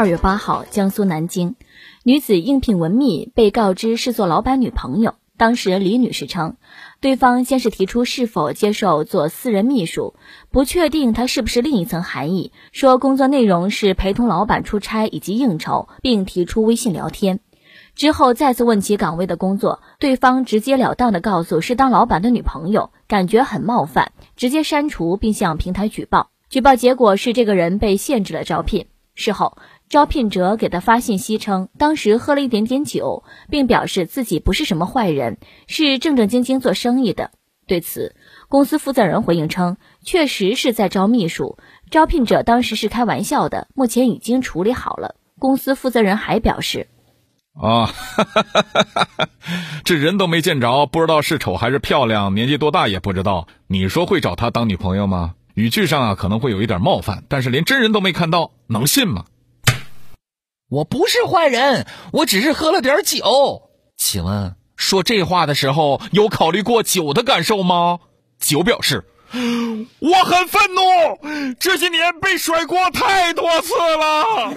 二月八号，江苏南京，女子应聘文秘，被告知是做老板女朋友。当时李女士称，对方先是提出是否接受做私人秘书，不确定他是不是另一层含义，说工作内容是陪同老板出差以及应酬，并提出微信聊天。之后再次问起岗位的工作，对方直截了当的告诉是当老板的女朋友，感觉很冒犯，直接删除并向平台举报。举报结果是这个人被限制了招聘。事后，招聘者给他发信息称，当时喝了一点点酒，并表示自己不是什么坏人，是正正经经做生意的。对此，公司负责人回应称，确实是在招秘书，招聘者当时是开玩笑的，目前已经处理好了。公司负责人还表示，啊，这人都没见着，不知道是丑还是漂亮，年纪多大也不知道。你说会找他当女朋友吗？语句上啊可能会有一点冒犯，但是连真人都没看到，能信吗？我不是坏人，我只是喝了点酒。请问说这话的时候有考虑过酒的感受吗？酒表示，我很愤怒，这些年被甩锅太多次了。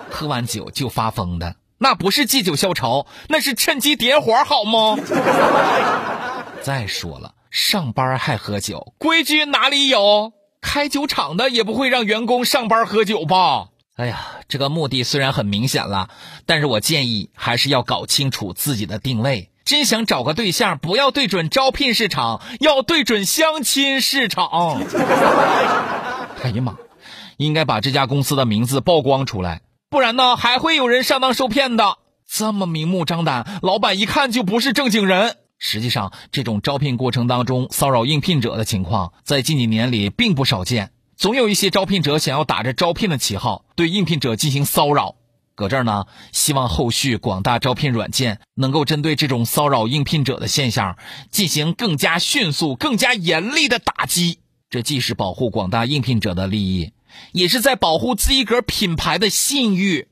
喝完酒就发疯的，那不是借酒消愁，那是趁机点火，好吗？再说了。上班还喝酒，规矩哪里有？开酒厂的也不会让员工上班喝酒吧？哎呀，这个目的虽然很明显了，但是我建议还是要搞清楚自己的定位。真想找个对象，不要对准招聘市场，要对准相亲市场。哎呀妈，应该把这家公司的名字曝光出来，不然呢还会有人上当受骗的。这么明目张胆，老板一看就不是正经人。实际上，这种招聘过程当中骚扰应聘者的情况，在近几年里并不少见。总有一些招聘者想要打着招聘的旗号，对应聘者进行骚扰。搁这儿呢，希望后续广大招聘软件能够针对这种骚扰应聘者的现象，进行更加迅速、更加严厉的打击。这既是保护广大应聘者的利益，也是在保护自己个品牌的信誉。